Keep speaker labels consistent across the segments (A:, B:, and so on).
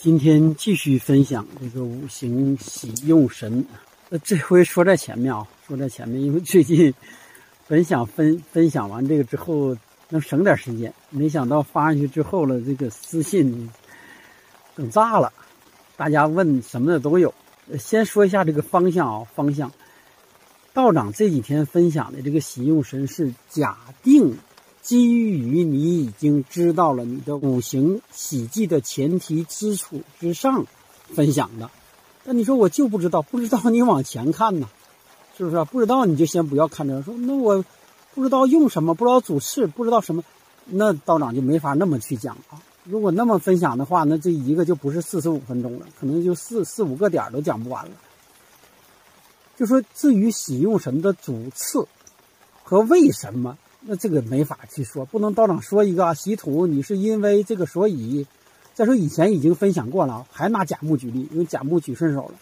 A: 今天继续分享这个五行喜用神。那这回说在前面啊，说在前面，因为最近本想分 分享完这个之后能省点时间，没想到发上去之后了，这个私信整炸了，大家问什么的都有。先说一下这个方向啊，方向。道长这几天分享的这个喜用神是假定。基于你已经知道了你的五行喜忌的前提基础之上分享的，那你说我就不知道，不知道你往前看呢，是不是？不知道你就先不要看这个，说那我不知道用什么，不知道主次，不知道什么，那道长就没法那么去讲啊。如果那么分享的话，那这一个就不是四十五分钟了，可能就四四五个点都讲不完了。就说至于喜用神的主次和为什么。那这个没法去说，不能道长说一个洗土，你是因为这个所以。再说以前已经分享过了，还拿甲木举例，因为甲木举顺手了。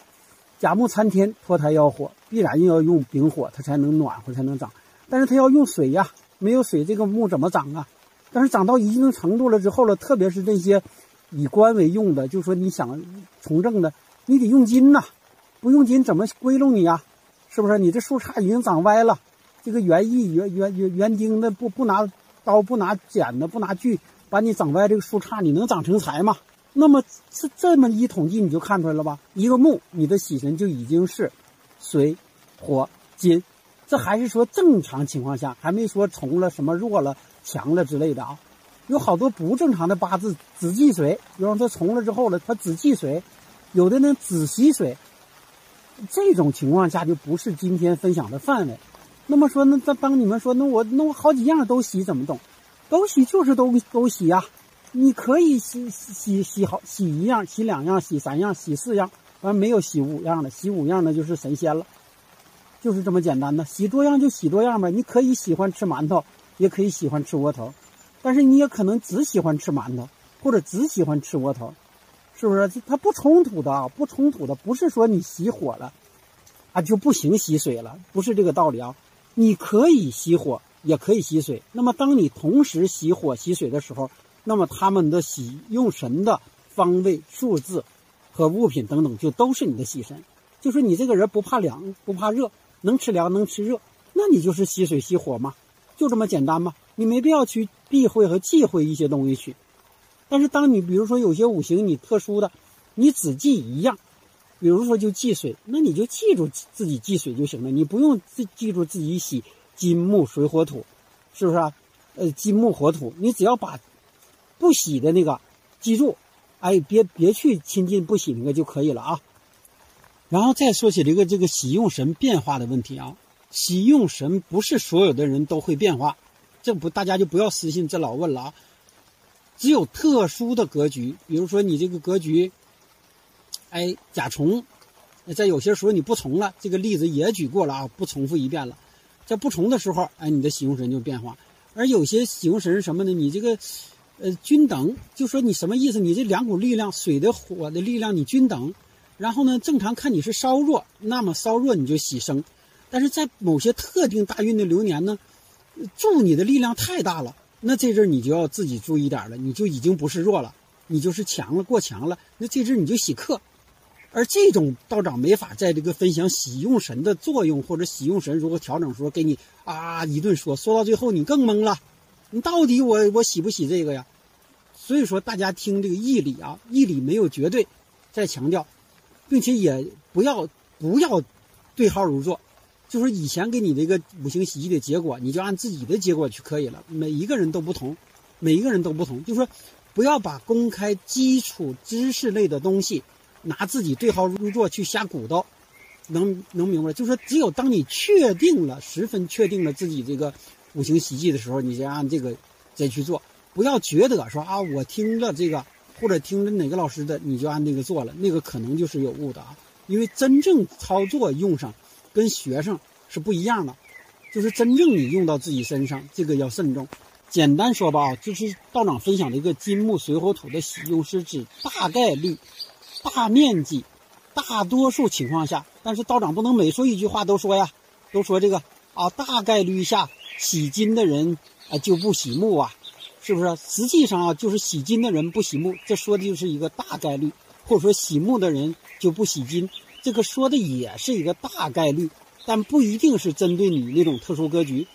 A: 甲木参天，脱胎要火，必然要用丙火，它才能暖和，才能长。但是它要用水呀，没有水，这个木怎么长啊？但是长到一定程度了之后了，特别是这些以官为用的，就说你想从政的，你得用金呐，不用金怎么归拢你呀？是不是？你这树杈已经长歪了。这个园艺园园园园丁的不不拿刀不拿剪子不拿锯把你整歪这个树杈，你能长成材吗？那么这这么一统计你就看出来了吧？一个木，你的喜神就已经是水火金，这还是说正常情况下，还没说从了什么弱了强了之类的啊。有好多不正常的八字只忌水，比方说从了之后了，它只忌水，有的呢只喜水，这种情况下就不是今天分享的范围。那么说，那当当你们说，那我那我好几样都洗怎么动？都洗就是都都洗呀。你可以洗洗洗好洗一样，洗两样，洗三样，洗四样，完没有洗五样的，洗五样的就是神仙了，就是这么简单的。洗多样就洗多样呗。你可以喜欢吃馒头，也可以喜欢吃窝头，但是你也可能只喜欢吃馒头，或者只喜欢吃窝头，是不是？它不冲突的啊，不冲突的，不是说你洗火了啊就不行洗水了，不是这个道理啊。你可以熄火，也可以熄水。那么，当你同时熄火、熄水的时候，那么他们的喜用神的方位、数字和物品等等，就都是你的喜神。就是你这个人不怕凉、不怕热，能吃凉、能吃热，那你就是熄水、熄火嘛，就这么简单嘛。你没必要去避讳和忌讳一些东西去。但是，当你比如说有些五行你特殊的，你只记一样。比如说，就忌水，那你就记住自己忌水就行了，你不用记记住自己喜金木水火土，是不是啊？呃，金木火土，你只要把不喜的那个记住，哎，别别去亲近不喜那个就可以了啊。然后再说起这个这个喜用神变化的问题啊，喜用神不是所有的人都会变化，这不大家就不要私信这老问了啊。只有特殊的格局，比如说你这个格局。哎，甲虫，在有些时候你不从了，这个例子也举过了啊，不重复一遍了。在不从的时候，哎，你的喜用神就变化。而有些喜用神是什么呢？你这个，呃，均等，就说你什么意思？你这两股力量，水的、火的力量你均等。然后呢，正常看你是稍弱，那么稍弱你就喜生。但是在某些特定大运的流年呢，助你的力量太大了，那这阵你就要自己注意点了，你就已经不是弱了，你就是强了，过强了，那这阵你就喜克。而这种道长没法在这个分享喜用神的作用或者喜用神如何调整时候给你啊一顿说，说到最后你更懵了，你到底我我喜不喜这个呀？所以说大家听这个义理啊，义理没有绝对，再强调，并且也不要不要对号入座，就是以前给你这个五行喜忌的结果，你就按自己的结果去可以了。每一个人都不同，每一个人都不同，就说不要把公开基础知识类的东西。拿自己对号入座去瞎鼓捣，能能明白？就是说，只有当你确定了、十分确定了自己这个五行习气的时候，你再按这个再去做，不要觉得说啊，我听了这个或者听了哪个老师的，你就按那个做了，那个可能就是有误的啊。因为真正操作用上，跟学生是不一样的，就是真正你用到自己身上，这个要慎重。简单说吧，就是道长分享的一个金木水火土的喜用，是指大概率。大面积，大多数情况下，但是道长不能每说一句话都说呀，都说这个啊，大概率下喜金的人啊就不喜木啊，是不是？实际上啊，就是洗金的人不洗木，这说的就是一个大概率，或者说洗木的人就不洗金，这个说的也是一个大概率，但不一定是针对你那种特殊格局，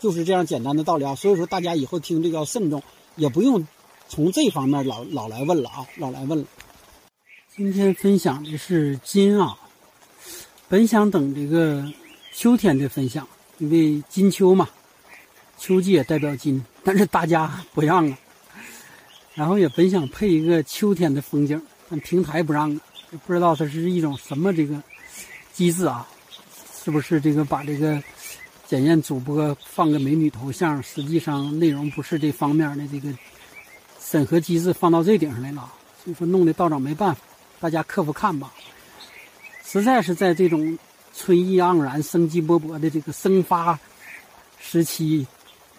A: 就是这样简单的道理啊。所以说大家以后听这个要慎重，也不用从这方面老老来问了啊，老来问了。今天分享的是金啊，本想等这个秋天的分享，因为金秋嘛，秋季也代表金，但是大家不让啊。然后也本想配一个秋天的风景，但平台不让，也不知道它是一种什么这个机制啊？是不是这个把这个检验主播放个美女头像，实际上内容不是这方面的这个审核机制放到这顶上来了，所以说弄得道长没办法。大家克服看吧，实在是在这种春意盎然、生机勃勃的这个生发时期，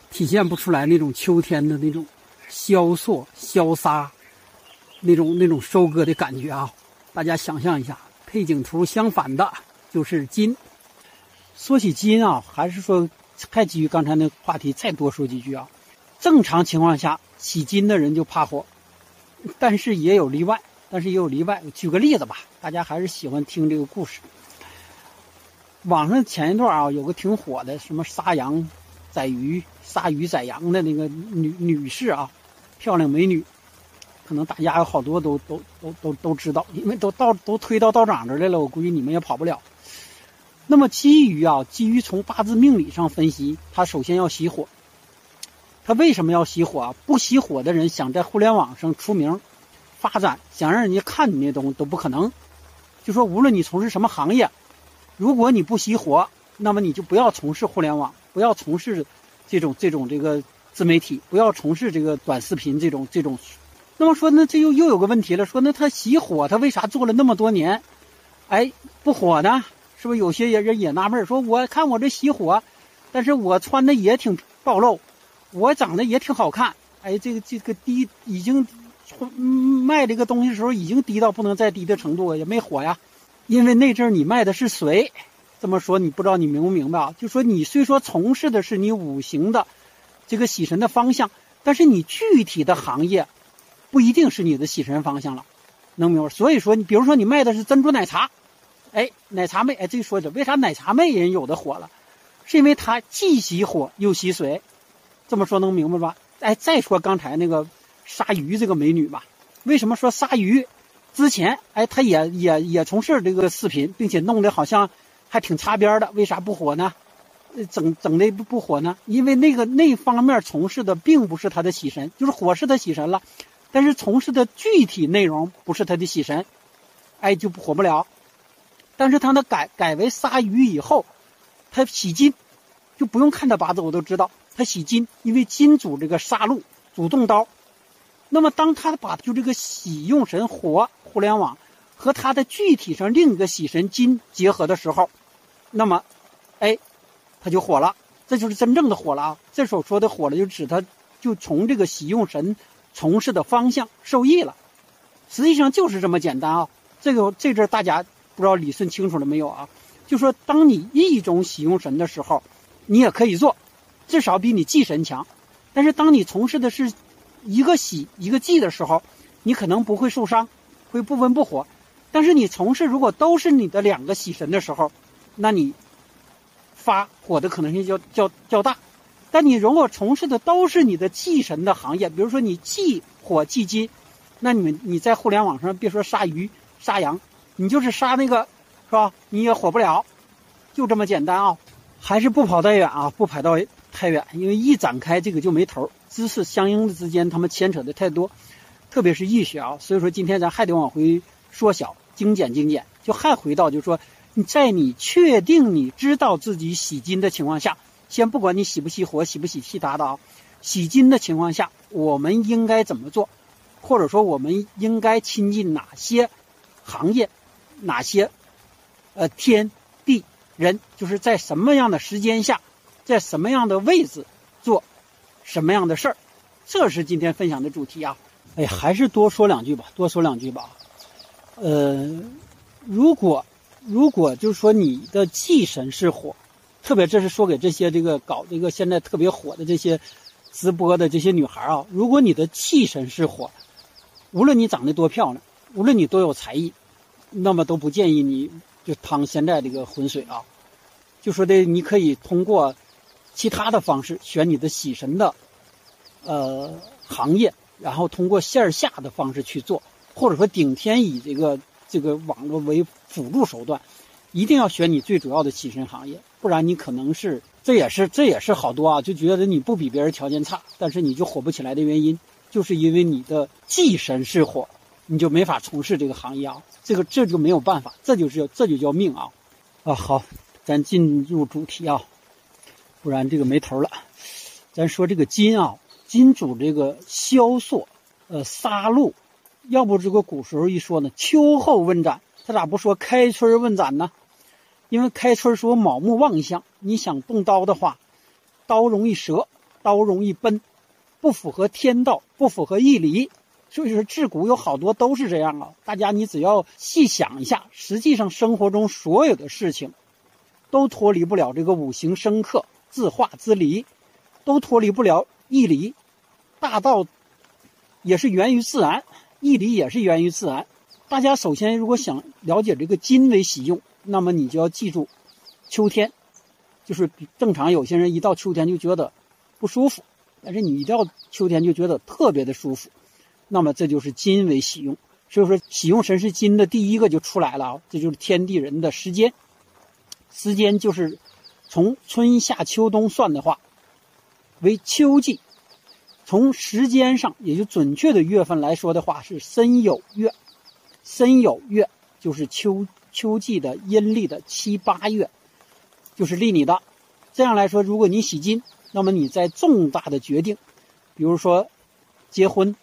A: 体现不出来那种秋天的那种萧索、萧杀，那种那种收割的感觉啊！大家想象一下，配景图相反的就是金。说起金啊，还是说还基于刚才那话题再多说几句啊。正常情况下，起金的人就怕火，但是也有例外。但是也有例外，举个例子吧，大家还是喜欢听这个故事。网上前一段啊，有个挺火的，什么杀羊、宰鱼、杀鱼宰羊的那个女女士啊，漂亮美女，可能大家有好多都都都都都知道，因为都到都推到道长这来了，我估计你们也跑不了。那么基于啊，基于从八字命理上分析，他首先要熄火。他为什么要熄火啊？不熄火的人想在互联网上出名。发展想让人家看你那东西都不可能，就说无论你从事什么行业，如果你不熄火，那么你就不要从事互联网，不要从事这种这种这个自媒体，不要从事这个短视频这种这种。那么说，那这又又有个问题了，说那他熄火，他为啥做了那么多年，哎不火呢？是不是有些人也纳闷说我看我这熄火，但是我穿的也挺暴露，我长得也挺好看，哎，这个这个低已经。卖这个东西的时候已经低到不能再低的程度了，也没火呀。因为那阵儿你卖的是水，这么说你不知道你明不明白啊？就说你虽说从事的是你五行的这个喜神的方向，但是你具体的行业不一定是你的喜神方向了，能明白？所以说你比如说你卖的是珍珠奶茶，哎，奶茶妹，哎，这说着为啥奶茶妹人有的火了？是因为它既喜火又喜水，这么说能明白吧？哎，再说刚才那个。杀鱼这个美女吧，为什么说杀鱼？之前哎，她也也也从事这个视频，并且弄得好像还挺擦边的，为啥不火呢？整整的不不火呢？因为那个那方面从事的并不是他的喜神，就是火是他喜神了，但是从事的具体内容不是他的喜神，哎就不火不了。但是他那改改为杀鱼以后，他喜金，就不用看他八字我都知道他喜金，因为金主这个杀戮，主动刀。那么，当他把就这个喜用神火互联网和他的具体上另一个喜神金结合的时候，那么，哎，他就火了，这就是真正的火了啊！这所说的火了，就指他就从这个喜用神从事的方向受益了。实际上就是这么简单啊！这个这阵大家不知道理顺清楚了没有啊？就说当你一种喜用神的时候，你也可以做，至少比你忌神强。但是当你从事的是一个喜一个忌的时候，你可能不会受伤，会不温不火。但是你从事如果都是你的两个喜神的时候，那你发火的可能性较较较大。但你如果从事的都是你的忌神的行业，比如说你忌火忌金，那你们你在互联网上别说杀鱼杀羊，你就是杀那个是吧？你也火不了，就这么简单啊！还是不跑太远啊，不跑到太远，因为一展开这个就没头。知识相应的之间，他们牵扯的太多，特别是易学啊，所以说今天咱还得往回缩小、精简、精简，就还回到就是说，在你确定你知道自己喜金的情况下，先不管你喜不喜火、喜不喜其他的啊，喜金的情况下，我们应该怎么做，或者说我们应该亲近哪些行业、哪些呃天地人，就是在什么样的时间下，在什么样的位置做。什么样的事儿？这是今天分享的主题啊！哎，还是多说两句吧，多说两句吧。呃，如果如果就是说你的忌神是火，特别这是说给这些这个搞这个现在特别火的这些直播的这些女孩啊，如果你的气神是火，无论你长得多漂亮，无论你多有才艺，那么都不建议你就趟现在这个浑水啊。就说的你可以通过其他的方式选你的喜神的呃行业，然后通过线下的方式去做，或者说顶天以这个这个网络为辅助手段，一定要选你最主要的喜神行业，不然你可能是这也是这也是好多啊，就觉得你不比别人条件差，但是你就火不起来的原因。就是因为你的忌神是火，你就没法从事这个行业啊。这个这就没有办法，这就是这就叫命啊！啊，好，咱进入主题啊，不然这个没头了。咱说这个金啊，金主这个萧索，呃，杀戮。要不这个古时候一说呢，秋后问斩，他咋不说开春问斩呢？因为开春说卯木旺相，你想动刀的话，刀容易折，刀容易崩。不符合天道，不符合义理，所以说自古有好多都是这样啊。大家你只要细想一下，实际上生活中所有的事情，都脱离不了这个五行生克、自化之离，都脱离不了义理。大道也是源于自然，义理也是源于自然。大家首先如果想了解这个金为喜用，那么你就要记住，秋天，就是正常有些人一到秋天就觉得不舒服。但是你一到秋天就觉得特别的舒服，那么这就是金为喜用。所以说喜用神是金的第一个就出来了啊，这就是天地人的时间。时间就是从春夏秋冬算的话，为秋季。从时间上，也就准确的月份来说的话，是申酉月。申酉月就是秋秋季的阴历的七八月，就是立你的。这样来说，如果你喜金。那么你在重大的决定，比如说结婚，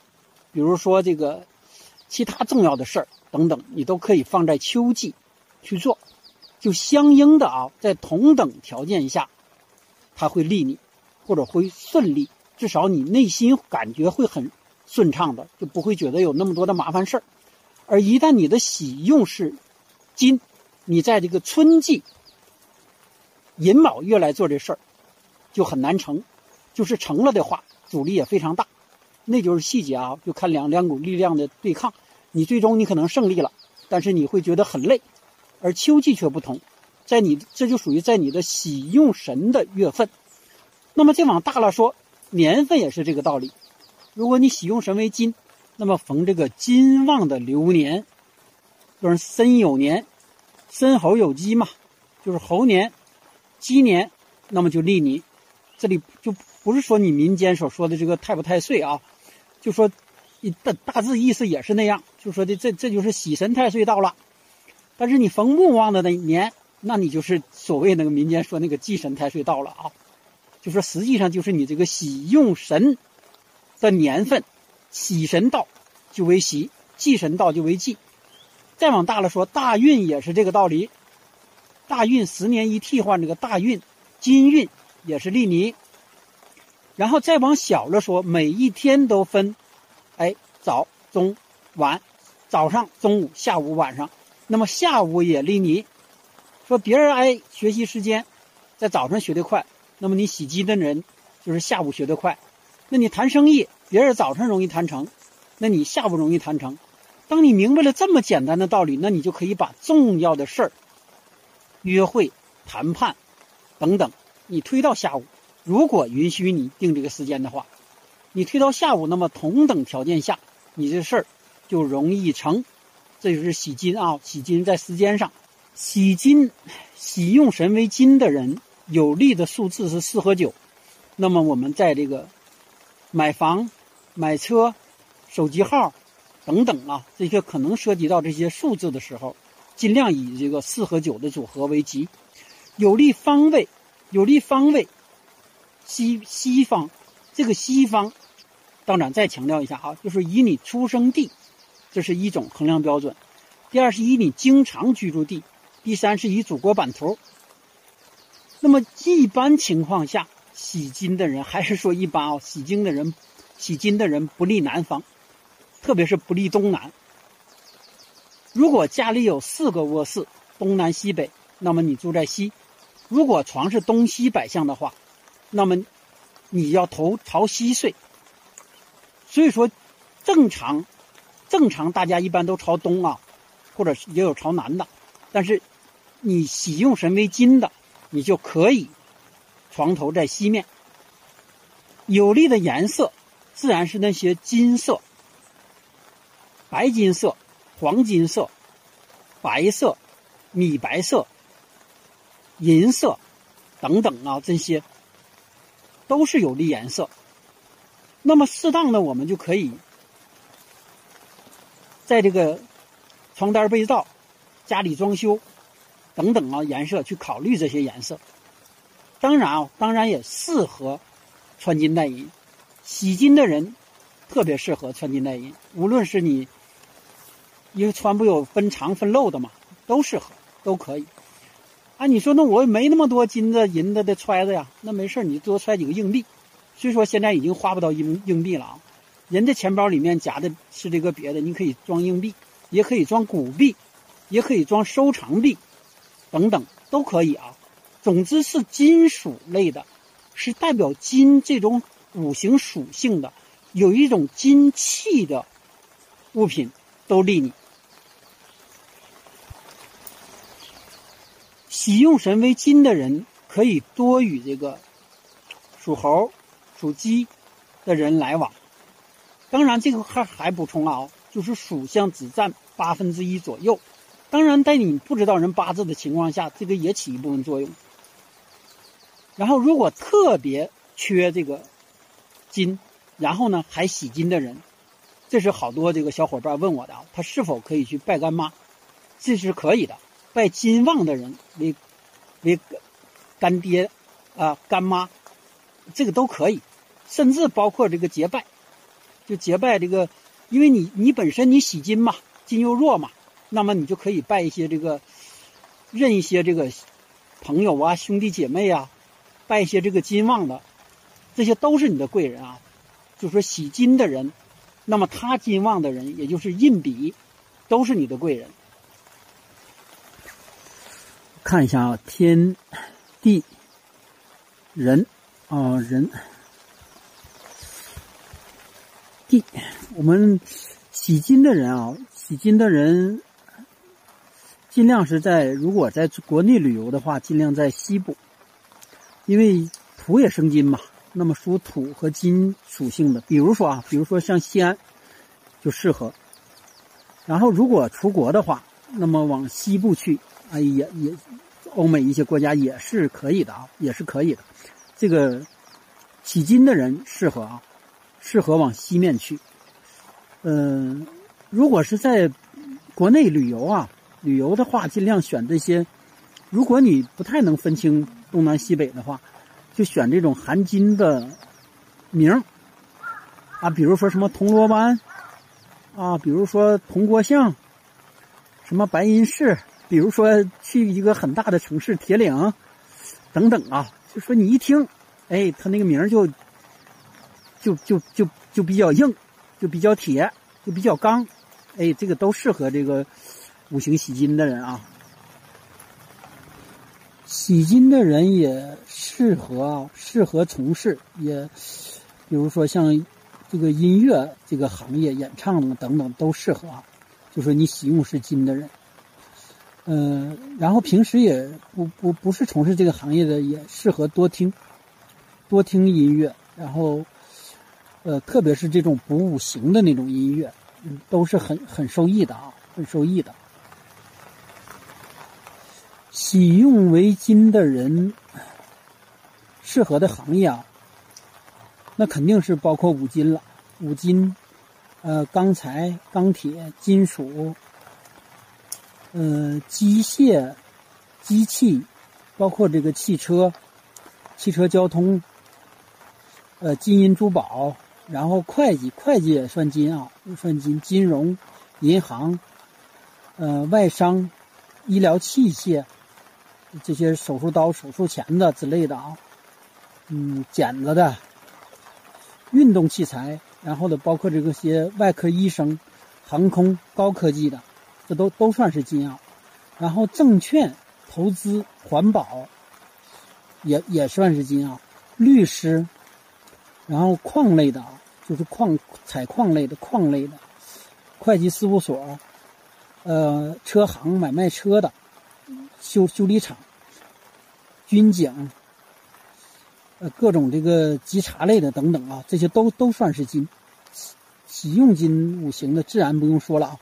A: 比如说这个其他重要的事儿等等，你都可以放在秋季去做，就相应的啊，在同等条件下，它会利你，或者会顺利，至少你内心感觉会很顺畅的，就不会觉得有那么多的麻烦事儿。而一旦你的喜用是金，你在这个春季寅卯月来做这事儿。就很难成，就是成了的话，阻力也非常大，那就是细节啊，就看两两股力量的对抗，你最终你可能胜利了，但是你会觉得很累，而秋季却不同，在你这就属于在你的喜用神的月份，那么再往大了说，年份也是这个道理，如果你喜用神为金，那么逢这个金旺的流年，就是申酉年，申猴酉鸡嘛，就是猴年，鸡年，那么就利你。这里就不是说你民间所说的这个太不太岁啊，就说你，大大致意思也是那样，就说的这这就是喜神太岁到了，但是你逢木旺的那年，那你就是所谓那个民间说那个忌神太岁到了啊，就说实际上就是你这个喜用神的年份，喜神到就为喜，忌神到就为忌，再往大了说，大运也是这个道理，大运十年一替换这个大运，金运。也是利尼，然后再往小了说，每一天都分，哎，早、中、晚，早上、中午、下午、晚上，那么下午也利尼。说别人哎学习时间在早上学得快，那么你洗机的人就是下午学得快。那你谈生意，别人早上容易谈成，那你下午容易谈成。当你明白了这么简单的道理，那你就可以把重要的事儿，约会、谈判等等。你推到下午，如果允许你定这个时间的话，你推到下午，那么同等条件下，你这事儿就容易成。这就是喜金啊，喜金在时间上，喜金，喜用神为金的人，有利的数字是四和九。那么我们在这个买房、买车、手机号等等啊，这些可能涉及到这些数字的时候，尽量以这个四和九的组合为吉，有利方位。有利方位，西西方，这个西方，道长再强调一下啊，就是以你出生地，这是一种衡量标准；第二是以你经常居住地；第三是以祖国版图。那么一般情况下，喜金的人还是说一般哦，喜金的人，喜金的人不利南方，特别是不利东南。如果家里有四个卧室，东南西北，那么你住在西。如果床是东西摆向的话，那么你要头朝西睡。所以说，正常，正常大家一般都朝东啊，或者也有朝南的，但是你喜用神为金的，你就可以床头在西面。有利的颜色自然是那些金色、白金色、黄金色、白色、米白色、银色等等啊，这些都是有利颜色。那么适当的，我们就可以在这个床单被罩、家里装修等等啊颜色去考虑这些颜色。当然啊，当然也适合穿金戴银。喜金的人特别适合穿金戴银，无论是你因为穿不有分长分漏的嘛，都适合，都可以。啊，你说那我没那么多金子银子的揣子呀，那没事你多揣几个硬币。虽说现在已经花不到硬硬币了啊，人的钱包里面夹的是这个别的，你可以装硬币，也可以装古币，也可以装收藏币，等等都可以啊。总之是金属类的，是代表金这种五行属性的，有一种金气的物品都利你。喜用神为金的人可以多与这个属猴。属鸡的人来往，当然这个还还补充了啊，就是属相只占八分之一左右。当然，在你不知道人八字的情况下，这个也起一部分作用。然后，如果特别缺这个金，然后呢还喜金的人，这是好多这个小伙伴问我的啊，他是否可以去拜干妈？这是可以的，拜金旺的人为为干爹啊干妈，这个都可以。甚至包括这个结拜，就结拜这个，因为你你本身你喜金嘛，金又弱嘛，那么你就可以拜一些这个，认一些这个朋友啊、兄弟姐妹啊，拜一些这个金旺的，这些都是你的贵人啊。就说喜金的人，那么他金旺的人，也就是印比，都是你的贵人。看一下啊，天地人啊人。地，我们喜金的人啊，喜金的人尽量是在如果在国内旅游的话，尽量在西部，因为土也生金嘛。那么属土和金属性的，比如说啊，比如说像西安就适合。然后如果出国的话，那么往西部去，啊也也，欧美一些国家也是可以的啊，也是可以的。这个喜金的人适合啊。适合往西面去，嗯，如果是在国内旅游啊，旅游的话，尽量选这些。如果你不太能分清东南西北的话，就选这种含金的名啊，比如说什么铜锣湾啊，比如说铜锅巷，什么白银市，比如说去一个很大的城市铁岭等等啊，就说你一听，哎，他那个名就。就就就就比较硬，就比较铁，就比较刚，哎，这个都适合这个五行喜金的人啊。喜金的人也适合啊适合从事，也比如说像这个音乐这个行业，演唱等等都适合啊。就说你喜用是金的人，嗯，然后平时也不不不是从事这个行业的，也适合多听多听音乐，然后。呃，特别是这种补五行的那种音乐，嗯，都是很很受益的啊，很受益的。喜用为金的人，适合的行业啊，那肯定是包括五金了。五金，呃，钢材、钢铁、金属，呃，机械、机器，包括这个汽车、汽车交通，呃，金银珠宝。然后会计，会计也算金啊，也算金。金融、银行、呃，外商、医疗器械，这些手术刀、手术钳子之类的啊，嗯，剪子的，运动器材，然后呢，包括这个些外科医生、航空、高科技的，这都都算是金啊。然后证券、投资、环保，也也算是金啊。律师。
B: 然后矿类的啊，就是矿采矿类的矿类的，会计事务所，呃，车行买卖车的，修修理厂，军警，呃，各种这个稽查类的等等啊，这些都都算是金。喜用金五行的自然不用说了啊，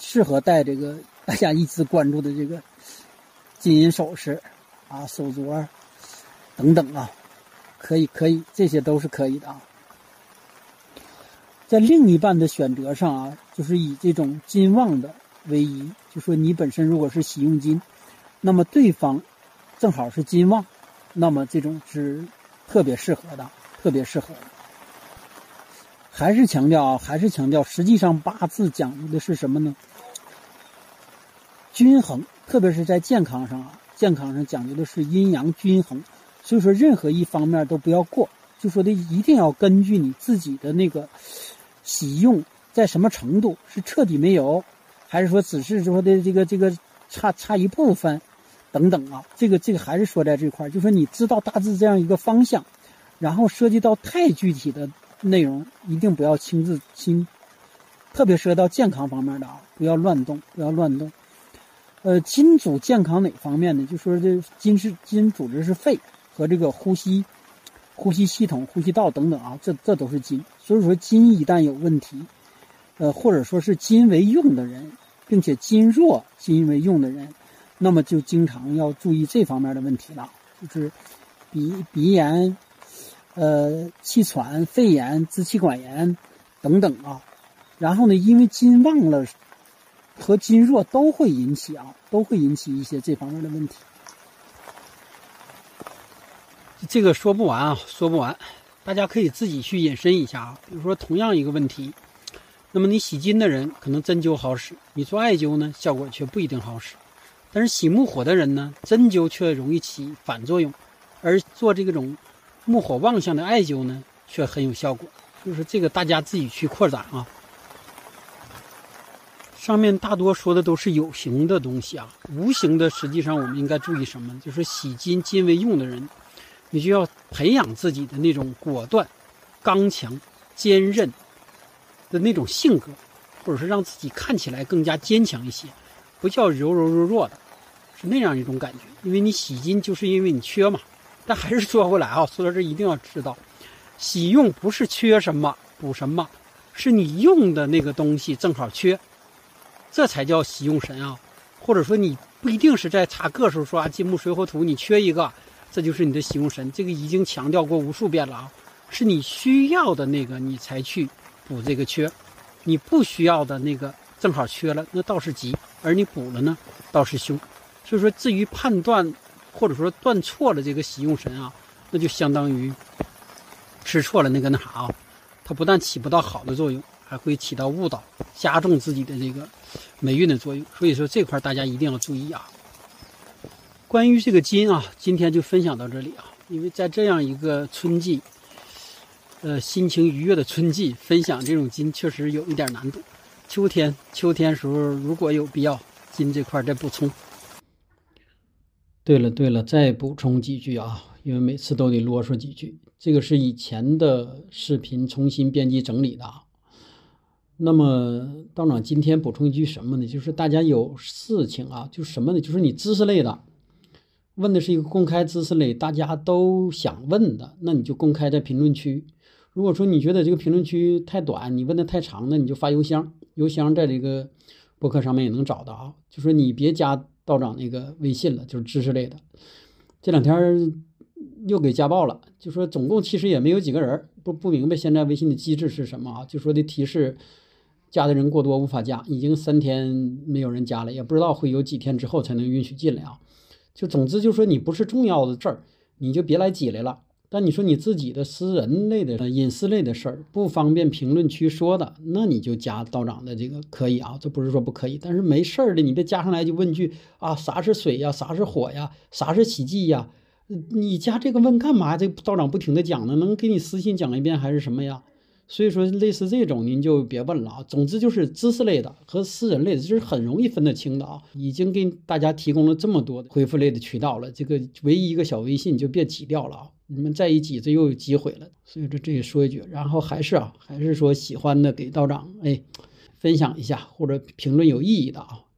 B: 适合戴这个大家一直关注的这个金银首饰啊、手镯等等啊，可以可以，这些都是可以的啊。在另一半的选择上啊，就是以这种金旺的为宜，就说你本身如果是喜用金，那么对方正好是金旺，那么这种是特别适合的，特别适合的。还是强调啊，还是强调，实际上八字讲究的是什么呢？均衡，特别是在健康上啊，健康上讲究的是阴阳均衡。所以说，任何一方面都不要过，就说的一定要根据你自己的那个喜用在什么程度，是彻底没有，还是说只是说的这个这个差差一部分，等等啊，这个这个还是说在这块就说你知道大致这样一个方向，然后涉及到太具体的。内容一定不要亲自亲，特别涉及到健康方面的啊，不要乱动，不要乱动。呃，金主健康哪方面呢？就说这金是金组织是肺和这个呼吸、呼吸系统、呼吸道等等啊，这这都是金。所以说金一旦有问题，呃，或者说是金为用的人，并且金弱金为用的人，那么就经常要注意这方面的问题了，就是鼻鼻炎。呃，气喘、肺炎、支气管炎等等啊，然后呢，因为金旺了和金弱都会引起啊，都会引起一些这方面的问题。
A: 这个说不完啊，说不完，大家可以自己去引申一下啊。比如说，同样一个问题，那么你喜金的人可能针灸好使，你做艾灸呢，效果却不一定好使。但是喜木火的人呢，针灸却容易起反作用，而做这种。木火旺相的艾灸呢，却很有效果。就是这个，大家自己去扩展啊。上面大多说的都是有形的东西啊，无形的，实际上我们应该注意什么？就是喜金金为用的人，你就要培养自己的那种果断、刚强、坚韧的那种性格，或者是让自己看起来更加坚强一些，不叫柔柔弱弱的，是那样一种感觉。因为你喜金，就是因为你缺嘛。但还是说回来啊，说到这一定要知道，喜用不是缺什么补什么，是你用的那个东西正好缺，这才叫喜用神啊。或者说你不一定是在查个时候说啊金木水火土你缺一个，这就是你的喜用神。这个已经强调过无数遍了啊，是你需要的那个你才去补这个缺，你不需要的那个正好缺了，那倒是吉，而你补了呢，倒是凶。所以说至于判断。或者说断错了这个喜用神啊，那就相当于吃错了那个那啥啊，它不但起不到好的作用，还会起到误导、加重自己的这个霉运的作用。所以说这块大家一定要注意啊。关于这个金啊，今天就分享到这里啊，因为在这样一个春季，呃，心情愉悦的春季，分享这种金确实有一点难度。秋天，秋天时候如果有必要，金这块再补充。对了对了，再补充几句啊，因为每次都得啰嗦几句。这个是以前的视频重新编辑整理的。那么道长今天补充一句什么呢？就是大家有事情啊，就什么呢？就是你知识类的，问的是一个公开知识类，大家都想问的，那你就公开在评论区。如果说你觉得这个评论区太短，你问的太长，那你就发邮箱，邮箱在这个博客上面也能找到啊。就说你别加。道长那个微信了，就是知识类的。这两天又给家暴了，就说总共其实也没有几个人，不不明白现在微信的机制是什么啊？就说的提示加的人过多无法加，已经三天没有人加了，也不知道会有几天之后才能允许进来啊。就总之就说你不是重要的字儿，你就别来挤来了。但你说你自己的私人类的、隐私类的事儿不方便评论区说的，那你就加道长的这个可以啊，这不是说不可以。但是没事儿的，你别加上来就问句啊，啥是水呀？啥是火呀？啥是喜忌呀？你加这个问干嘛？这道长不停的讲呢，能给你私信讲一遍还是什么呀？所以说类似这种您就别问了啊。总之就是知识类的和私人类的，这是很容易分得清的啊。已经给大家提供了这么多的回复类的渠道了，这个唯一一个小微信就别挤掉了啊。你们在一起，这又有机会了。所以说这也说一句，然后还是啊，还是说喜欢的给道长哎分享一下，或者评论有意义的啊，